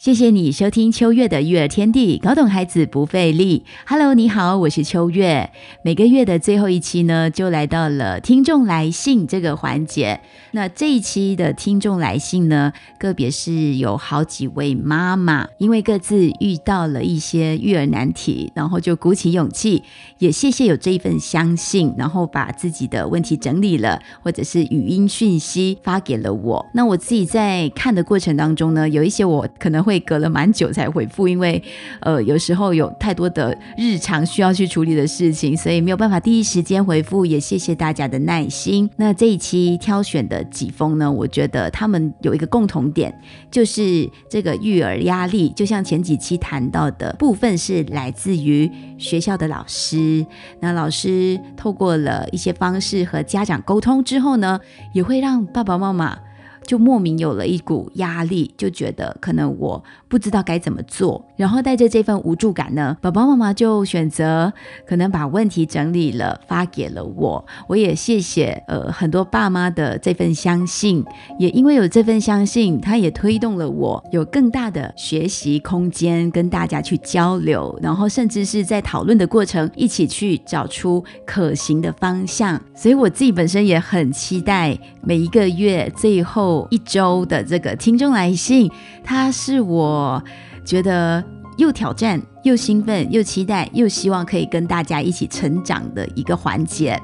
谢谢你收听秋月的育儿天地，搞懂孩子不费力。Hello，你好，我是秋月。每个月的最后一期呢，就来到了听众来信这个环节。那这一期的听众来信呢，个别是有好几位妈妈，因为各自遇到了一些育儿难题，然后就鼓起勇气，也谢谢有这一份相信，然后把自己的问题整理了，或者是语音讯息发给了我。那我自己在看的过程当中呢，有一些我可能会。会隔了蛮久才回复，因为呃有时候有太多的日常需要去处理的事情，所以没有办法第一时间回复。也谢谢大家的耐心。那这一期挑选的几封呢，我觉得他们有一个共同点，就是这个育儿压力，就像前几期谈到的部分是来自于学校的老师。那老师透过了一些方式和家长沟通之后呢，也会让爸爸妈妈。就莫名有了一股压力，就觉得可能我不知道该怎么做，然后带着这份无助感呢，宝宝妈妈就选择可能把问题整理了发给了我。我也谢谢呃很多爸妈的这份相信，也因为有这份相信，他也推动了我有更大的学习空间，跟大家去交流，然后甚至是在讨论的过程一起去找出可行的方向。所以我自己本身也很期待每一个月最后。一周的这个听众来信，它是我觉得又挑战、又兴奋、又期待、又希望可以跟大家一起成长的一个环节。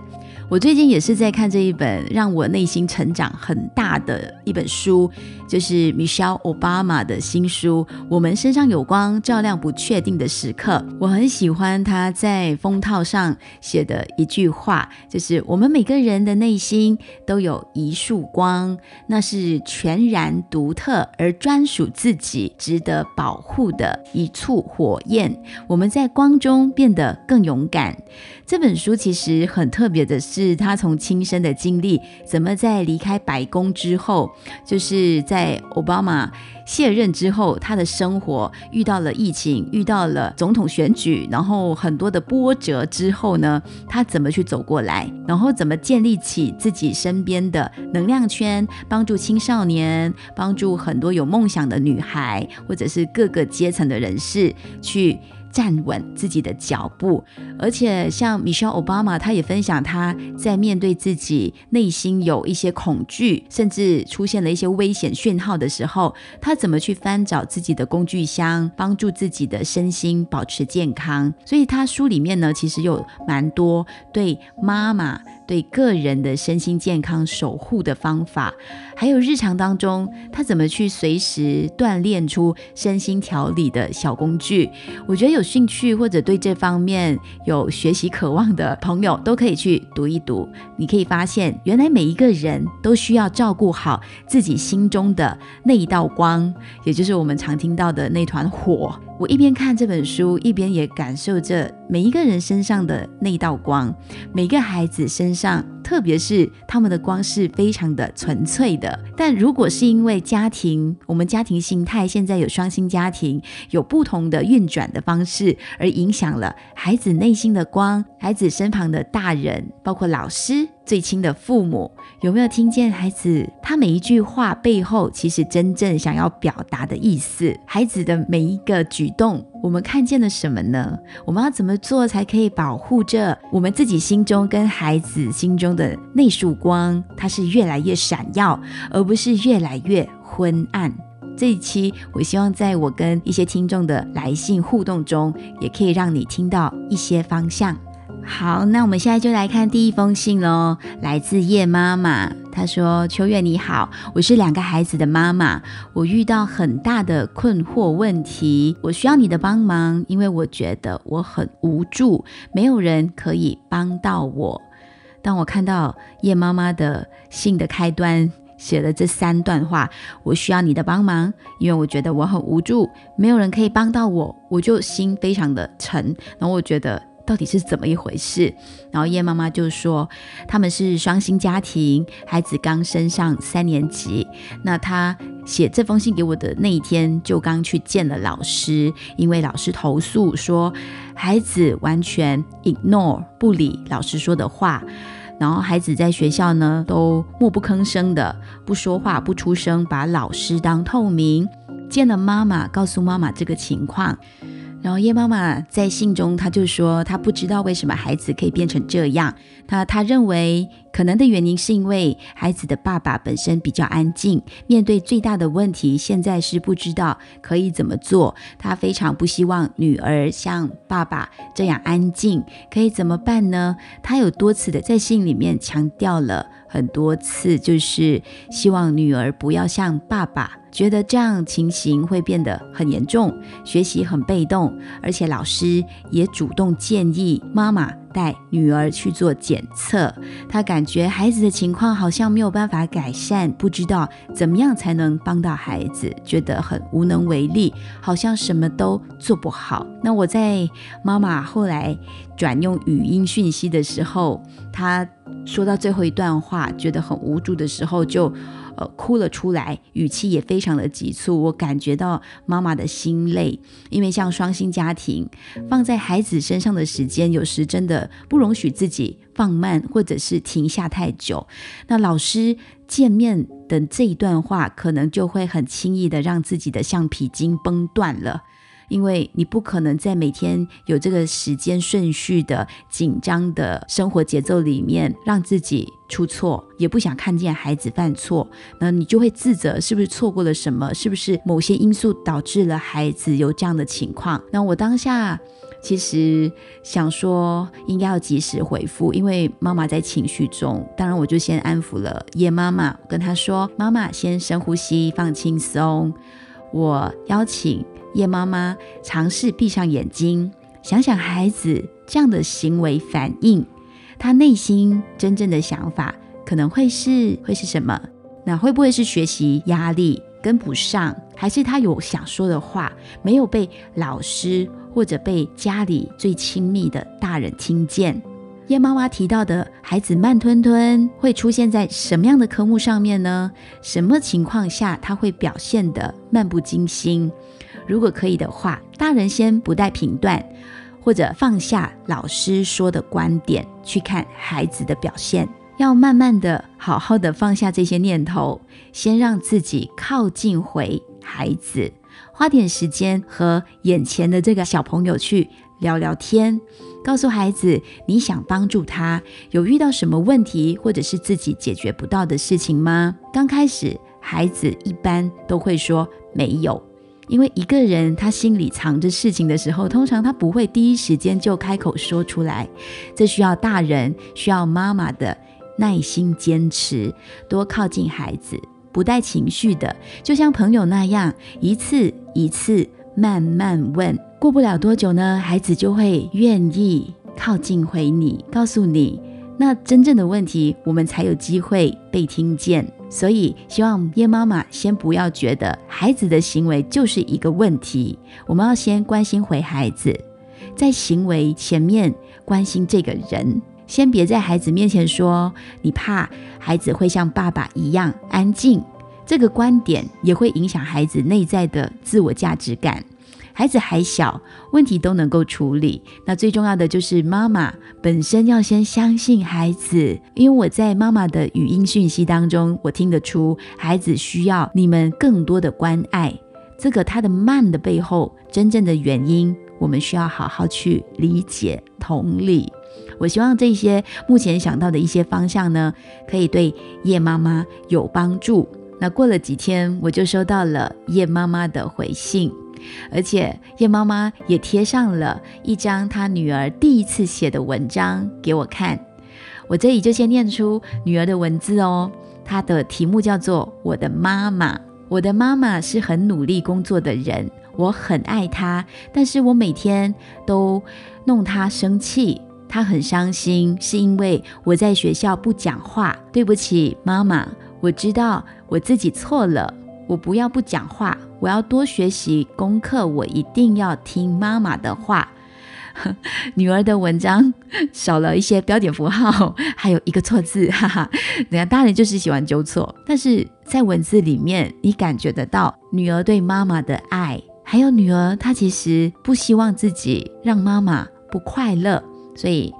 我最近也是在看这一本让我内心成长很大的一本书，就是 Michelle Obama 的新书《我们身上有光，照亮不确定的时刻》。我很喜欢他在封套上写的一句话，就是我们每个人的内心都有一束光，那是全然独特而专属自己、值得保护的一簇火焰。我们在光中变得更勇敢。这本书其实很特别的是，他从亲身的经历，怎么在离开白宫之后，就是在奥巴马卸任之后，他的生活遇到了疫情，遇到了总统选举，然后很多的波折之后呢，他怎么去走过来，然后怎么建立起自己身边的能量圈，帮助青少年，帮助很多有梦想的女孩，或者是各个阶层的人士去。站稳自己的脚步，而且像 Michelle Obama，他也分享他在面对自己内心有一些恐惧，甚至出现了一些危险讯号的时候，他怎么去翻找自己的工具箱，帮助自己的身心保持健康。所以他书里面呢，其实有蛮多对妈妈。对个人的身心健康守护的方法，还有日常当中他怎么去随时锻炼出身心调理的小工具，我觉得有兴趣或者对这方面有学习渴望的朋友都可以去读一读。你可以发现，原来每一个人都需要照顾好自己心中的那一道光，也就是我们常听到的那团火。我一边看这本书，一边也感受着每一个人身上的那道光，每个孩子身上，特别是他们的光是非常的纯粹的。但如果是因为家庭，我们家庭心态现在有双薪家庭，有不同的运转的方式，而影响了孩子内心的光，孩子身旁的大人，包括老师。最亲的父母有没有听见孩子他每一句话背后其实真正想要表达的意思？孩子的每一个举动，我们看见了什么呢？我们要怎么做才可以保护着我们自己心中跟孩子心中的那束光？它是越来越闪耀，而不是越来越昏暗。这一期，我希望在我跟一些听众的来信互动中，也可以让你听到一些方向。好，那我们现在就来看第一封信喽，来自叶妈妈。她说：“秋月你好，我是两个孩子的妈妈，我遇到很大的困惑问题，我需要你的帮忙，因为我觉得我很无助，没有人可以帮到我。”当我看到叶妈妈的信的开端写了这三段话，我需要你的帮忙，因为我觉得我很无助，没有人可以帮到我，我就心非常的沉，然后我觉得。到底是怎么一回事？然后叶妈妈就说他们是双薪家庭，孩子刚升上三年级。那他写这封信给我的那一天，就刚去见了老师，因为老师投诉说孩子完全 ignore 不理老师说的话，然后孩子在学校呢都默不吭声的不说话不出声，把老师当透明。见了妈妈，告诉妈妈这个情况。然后叶妈妈在信中，她就说她不知道为什么孩子可以变成这样。她她认为可能的原因是因为孩子的爸爸本身比较安静，面对最大的问题，现在是不知道可以怎么做。她非常不希望女儿像爸爸这样安静，可以怎么办呢？她有多次的在信里面强调了很多次，就是希望女儿不要像爸爸。觉得这样情形会变得很严重，学习很被动，而且老师也主动建议妈妈带女儿去做检测。他感觉孩子的情况好像没有办法改善，不知道怎么样才能帮到孩子，觉得很无能为力，好像什么都做不好。那我在妈妈后来转用语音讯息的时候，她说到最后一段话，觉得很无助的时候，就。呃，哭了出来，语气也非常的急促。我感觉到妈妈的心累，因为像双薪家庭，放在孩子身上的时间，有时真的不容许自己放慢，或者是停下太久。那老师见面的这一段话，可能就会很轻易的让自己的橡皮筋崩断了。因为你不可能在每天有这个时间顺序的紧张的生活节奏里面让自己出错，也不想看见孩子犯错，那你就会自责，是不是错过了什么？是不是某些因素导致了孩子有这样的情况？那我当下其实想说，应该要及时回复，因为妈妈在情绪中。当然，我就先安抚了叶妈妈，跟她说：“妈妈，先深呼吸，放轻松。”我邀请。叶妈妈尝试闭上眼睛，想想孩子这样的行为反应，他内心真正的想法可能会是会是什么？那会不会是学习压力跟不上，还是他有想说的话没有被老师或者被家里最亲密的大人听见？叶妈妈提到的孩子慢吞吞会出现在什么样的科目上面呢？什么情况下他会表现的漫不经心？如果可以的话，大人先不带评断，或者放下老师说的观点，去看孩子的表现。要慢慢的、好好的放下这些念头，先让自己靠近回孩子，花点时间和眼前的这个小朋友去聊聊天，告诉孩子你想帮助他，有遇到什么问题，或者是自己解决不到的事情吗？刚开始，孩子一般都会说没有。因为一个人他心里藏着事情的时候，通常他不会第一时间就开口说出来，这需要大人需要妈妈的耐心坚持，多靠近孩子，不带情绪的，就像朋友那样，一次一次慢慢问，过不了多久呢，孩子就会愿意靠近回你，告诉你。那真正的问题，我们才有机会被听见。所以，希望叶妈妈先不要觉得孩子的行为就是一个问题，我们要先关心回孩子，在行为前面关心这个人。先别在孩子面前说你怕孩子会像爸爸一样安静，这个观点也会影响孩子内在的自我价值感。孩子还小，问题都能够处理。那最重要的就是妈妈本身要先相信孩子，因为我在妈妈的语音讯息当中，我听得出孩子需要你们更多的关爱。这个他的慢的背后，真正的原因，我们需要好好去理解、同理。我希望这些目前想到的一些方向呢，可以对叶妈妈有帮助。那过了几天，我就收到了叶妈妈的回信。而且叶妈妈也贴上了一张她女儿第一次写的文章给我看，我这里就先念出女儿的文字哦。她的题目叫做《我的妈妈》，我的妈妈是很努力工作的人，我很爱她，但是我每天都弄她生气，她很伤心，是因为我在学校不讲话。对不起，妈妈，我知道我自己错了。我不要不讲话，我要多学习功课。我一定要听妈妈的话。女儿的文章少了一些标点符号，还有一个错字，哈哈。人家大人就是喜欢纠错，但是在文字里面，你感觉得到女儿对妈妈的爱，还有女儿她其实不希望自己让妈妈不快乐，所以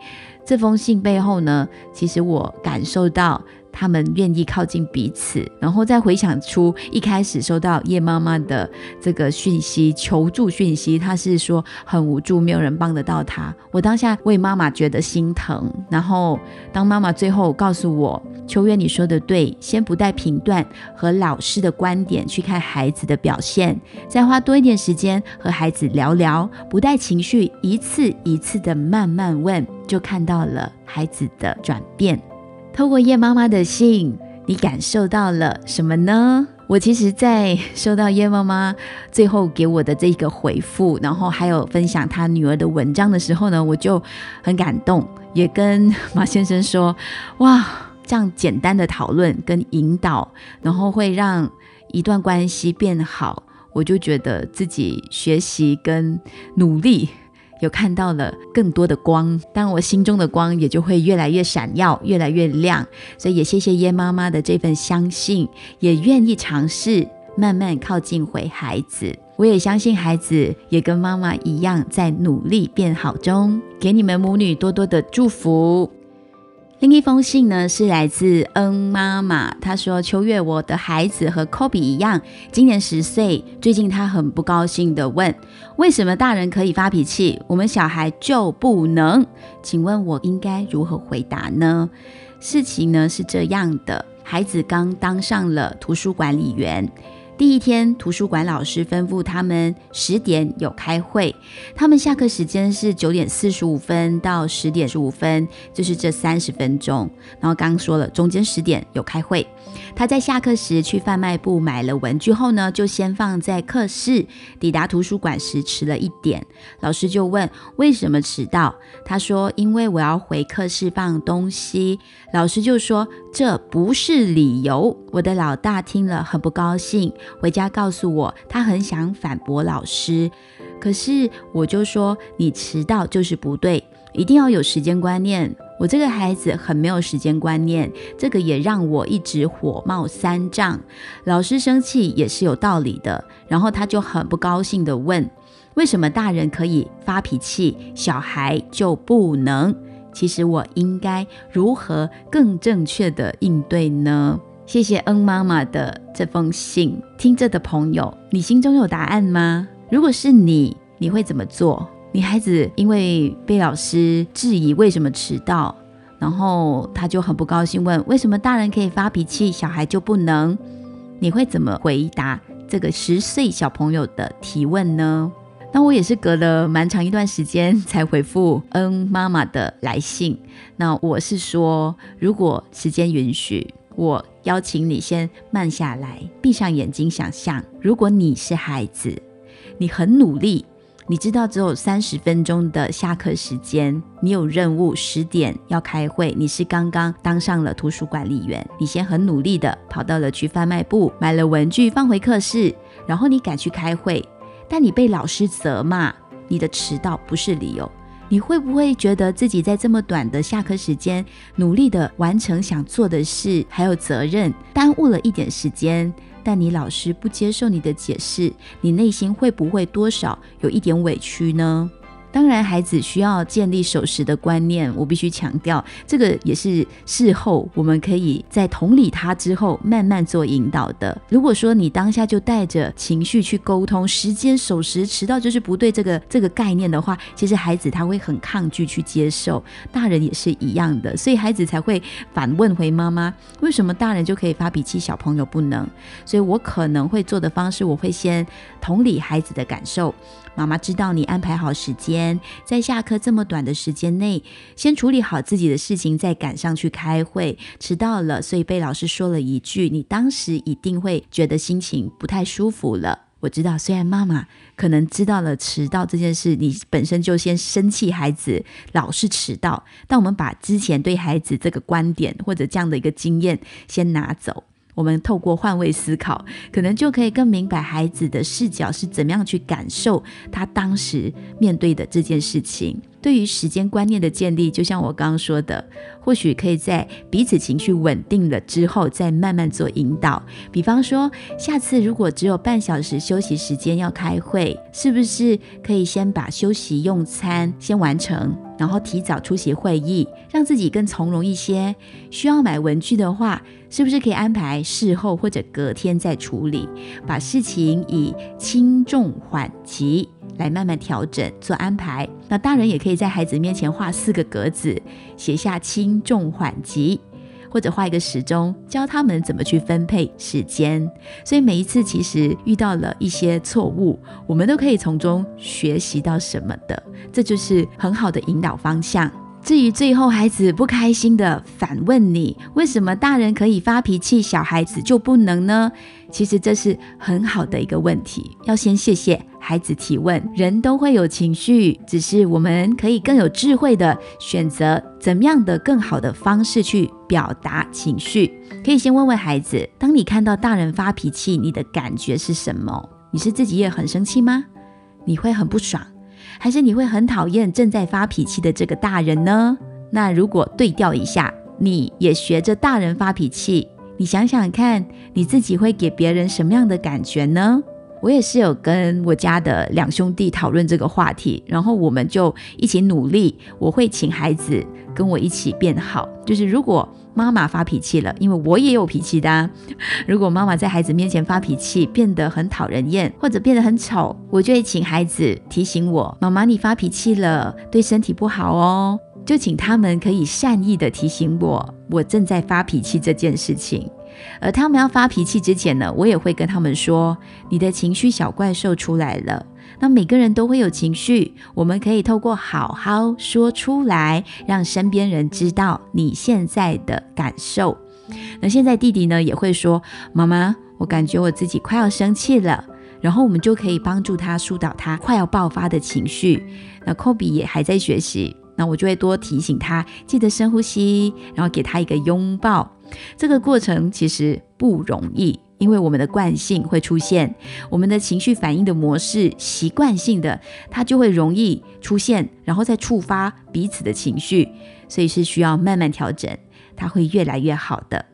这封信背后呢，其实我感受到。他们愿意靠近彼此，然后再回想出一开始收到叶妈妈的这个讯息求助讯息，她是说很无助，没有人帮得到她。我当下为妈妈觉得心疼，然后当妈妈最后告诉我：“秋月，你说的对，先不带评断和老师的观点去看孩子的表现，再花多一点时间和孩子聊聊，不带情绪，一次一次的慢慢问，就看到了孩子的转变。”透过叶妈妈的信，你感受到了什么呢？我其实，在收到叶妈妈最后给我的这个回复，然后还有分享她女儿的文章的时候呢，我就很感动，也跟马先生说：“哇，这样简单的讨论跟引导，然后会让一段关系变好。”我就觉得自己学习跟努力。有看到了更多的光，当我心中的光也就会越来越闪耀，越来越亮。所以也谢谢耶妈妈的这份相信，也愿意尝试慢慢靠近回孩子。我也相信孩子也跟妈妈一样在努力变好中，给你们母女多多的祝福。另一封信呢，是来自恩妈妈。她说：“秋月，我的孩子和科比一样，今年十岁。最近他很不高兴的问，为什么大人可以发脾气，我们小孩就不能？请问我应该如何回答呢？事情呢是这样的，孩子刚当上了图书管理员。”第一天，图书馆老师吩咐他们十点有开会。他们下课时间是九点四十五分到十点十五分，就是这三十分钟。然后刚说了，中间十点有开会。他在下课时去贩卖部买了文具后呢，就先放在课室。抵达图书馆时迟了一点，老师就问为什么迟到。他说：“因为我要回课室放东西。”老师就说：“这不是理由。”我的老大听了很不高兴。回家告诉我，他很想反驳老师，可是我就说你迟到就是不对，一定要有时间观念。我这个孩子很没有时间观念，这个也让我一直火冒三丈。老师生气也是有道理的，然后他就很不高兴的问：为什么大人可以发脾气，小孩就不能？其实我应该如何更正确的应对呢？谢谢恩妈妈的这封信，听着的朋友，你心中有答案吗？如果是你，你会怎么做？女孩子因为被老师质疑为什么迟到，然后她就很不高兴，问为什么大人可以发脾气，小孩就不能？你会怎么回答这个十岁小朋友的提问呢？那我也是隔了蛮长一段时间才回复恩妈妈的来信。那我是说，如果时间允许。我邀请你先慢下来，闭上眼睛，想象如果你是孩子，你很努力，你知道只有三十分钟的下课时间，你有任务，十点要开会，你是刚刚当上了图书管理员，你先很努力的跑到了去贩卖部买了文具放回课室，然后你赶去开会，但你被老师责骂，你的迟到不是理由。你会不会觉得自己在这么短的下课时间，努力的完成想做的事，还有责任，耽误了一点时间？但你老师不接受你的解释，你内心会不会多少有一点委屈呢？当然，孩子需要建立守时的观念。我必须强调，这个也是事后我们可以在同理他之后慢慢做引导的。如果说你当下就带着情绪去沟通，时间守时迟到就是不对这个这个概念的话，其实孩子他会很抗拒去接受。大人也是一样的，所以孩子才会反问回妈妈：为什么大人就可以发脾气，小朋友不能？所以我可能会做的方式，我会先同理孩子的感受。妈妈知道你安排好时间，在下课这么短的时间内，先处理好自己的事情，再赶上去开会。迟到了，所以被老师说了一句，你当时一定会觉得心情不太舒服了。我知道，虽然妈妈可能知道了迟到这件事，你本身就先生气孩子老是迟到，但我们把之前对孩子这个观点或者这样的一个经验先拿走。我们透过换位思考，可能就可以更明白孩子的视角是怎么样去感受他当时面对的这件事情。对于时间观念的建立，就像我刚刚说的，或许可以在彼此情绪稳定了之后，再慢慢做引导。比方说，下次如果只有半小时休息时间要开会，是不是可以先把休息用餐先完成，然后提早出席会议，让自己更从容一些？需要买文具的话，是不是可以安排事后或者隔天再处理？把事情以轻重缓急。来慢慢调整做安排。那大人也可以在孩子面前画四个格子，写下轻重缓急，或者画一个时钟，教他们怎么去分配时间。所以每一次其实遇到了一些错误，我们都可以从中学习到什么的，这就是很好的引导方向。至于最后孩子不开心的反问你，为什么大人可以发脾气，小孩子就不能呢？其实这是很好的一个问题，要先谢谢孩子提问。人都会有情绪，只是我们可以更有智慧的选择怎么样的更好的方式去表达情绪。可以先问问孩子，当你看到大人发脾气，你的感觉是什么？你是自己也很生气吗？你会很不爽？还是你会很讨厌正在发脾气的这个大人呢？那如果对调一下，你也学着大人发脾气，你想想看，你自己会给别人什么样的感觉呢？我也是有跟我家的两兄弟讨论这个话题，然后我们就一起努力。我会请孩子跟我一起变好，就是如果妈妈发脾气了，因为我也有脾气的。如果妈妈在孩子面前发脾气，变得很讨人厌，或者变得很丑，我就会请孩子提醒我：“妈妈，你发脾气了，对身体不好哦。”就请他们可以善意的提醒我，我正在发脾气这件事情。而他们要发脾气之前呢，我也会跟他们说：“你的情绪小怪兽出来了。”那每个人都会有情绪，我们可以透过好好说出来，让身边人知道你现在的感受。那现在弟弟呢也会说：“妈妈，我感觉我自己快要生气了。”然后我们就可以帮助他疏导他快要爆发的情绪。那科比也还在学习，那我就会多提醒他，记得深呼吸，然后给他一个拥抱。这个过程其实不容易，因为我们的惯性会出现，我们的情绪反应的模式，习惯性的它就会容易出现，然后再触发彼此的情绪，所以是需要慢慢调整，它会越来越好的。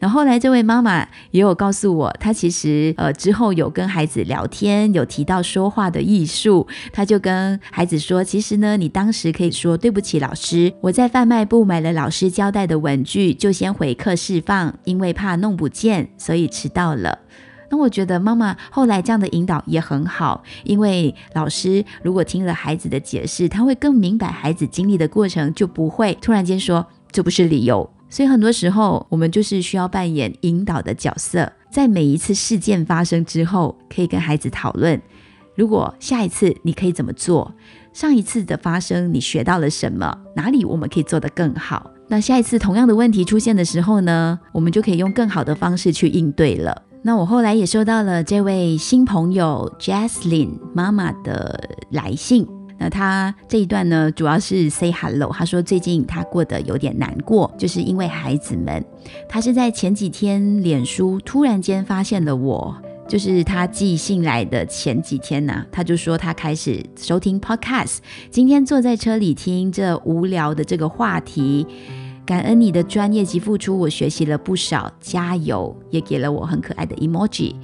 那后来，这位妈妈也有告诉我，她其实呃之后有跟孩子聊天，有提到说话的艺术。她就跟孩子说：“其实呢，你当时可以说对不起老师，我在贩卖部买了老师交代的文具，就先回课释放，因为怕弄不见，所以迟到了。”那我觉得妈妈后来这样的引导也很好，因为老师如果听了孩子的解释，他会更明白孩子经历的过程，就不会突然间说这不是理由。所以很多时候，我们就是需要扮演引导的角色，在每一次事件发生之后，可以跟孩子讨论：如果下一次你可以怎么做？上一次的发生你学到了什么？哪里我们可以做得更好？那下一次同样的问题出现的时候呢，我们就可以用更好的方式去应对了。那我后来也收到了这位新朋友 Jaslyn 妈妈的来信。那他这一段呢，主要是 say hello。他说最近他过得有点难过，就是因为孩子们。他是在前几天脸书突然间发现了我，就是他寄信来的前几天呢，他就说他开始收听 podcast。今天坐在车里听这无聊的这个话题，感恩你的专业及付出，我学习了不少，加油！也给了我很可爱的 emoji，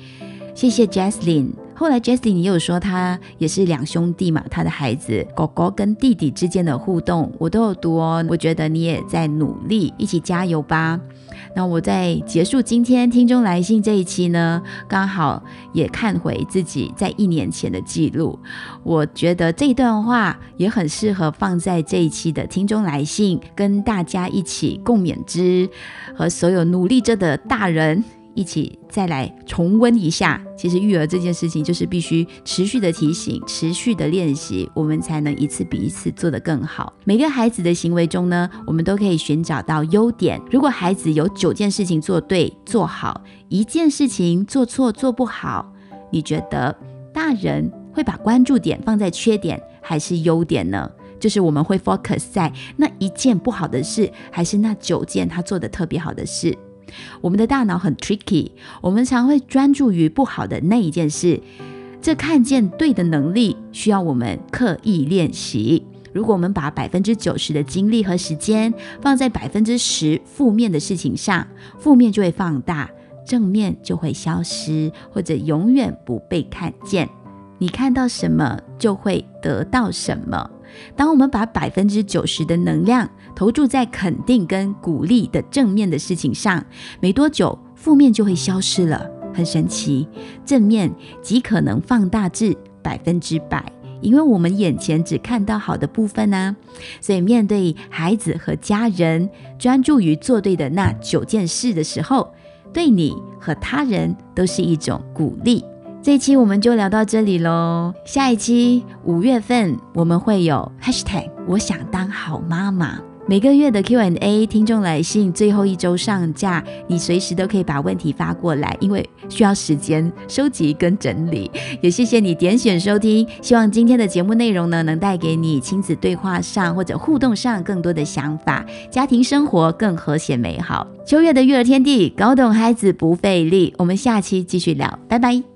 谢谢 Jaslyn。后来，Jesse，你有说他也是两兄弟嘛？他的孩子狗狗跟弟弟之间的互动，我都有读哦。我觉得你也在努力，一起加油吧。那我在结束今天听众来信这一期呢，刚好也看回自己在一年前的记录。我觉得这段话也很适合放在这一期的听众来信，跟大家一起共勉之，和所有努力着的大人。一起再来重温一下，其实育儿这件事情就是必须持续的提醒、持续的练习，我们才能一次比一次做得更好。每个孩子的行为中呢，我们都可以寻找到优点。如果孩子有九件事情做对、做好，一件事情做错、做不好，你觉得大人会把关注点放在缺点还是优点呢？就是我们会 focus 在那一件不好的事，还是那九件他做的特别好的事？我们的大脑很 tricky，我们常会专注于不好的那一件事。这看见对的能力需要我们刻意练习。如果我们把百分之九十的精力和时间放在百分之十负面的事情上，负面就会放大，正面就会消失，或者永远不被看见。你看到什么，就会得到什么。当我们把百分之九十的能量投注在肯定跟鼓励的正面的事情上，没多久，负面就会消失了。很神奇，正面极可能放大至百分之百，因为我们眼前只看到好的部分呢。所以，面对孩子和家人，专注于做对的那九件事的时候，对你和他人都是一种鼓励。这一期我们就聊到这里喽，下一期五月份我们会有 #hashtag 我想当好妈妈。每个月的 Q&A 听众来信最后一周上架，你随时都可以把问题发过来，因为需要时间收集跟整理。也谢谢你点选收听，希望今天的节目内容呢，能带给你亲子对话上或者互动上更多的想法，家庭生活更和谐美好。秋月的育儿天地，搞懂孩子不费力。我们下期继续聊，拜拜。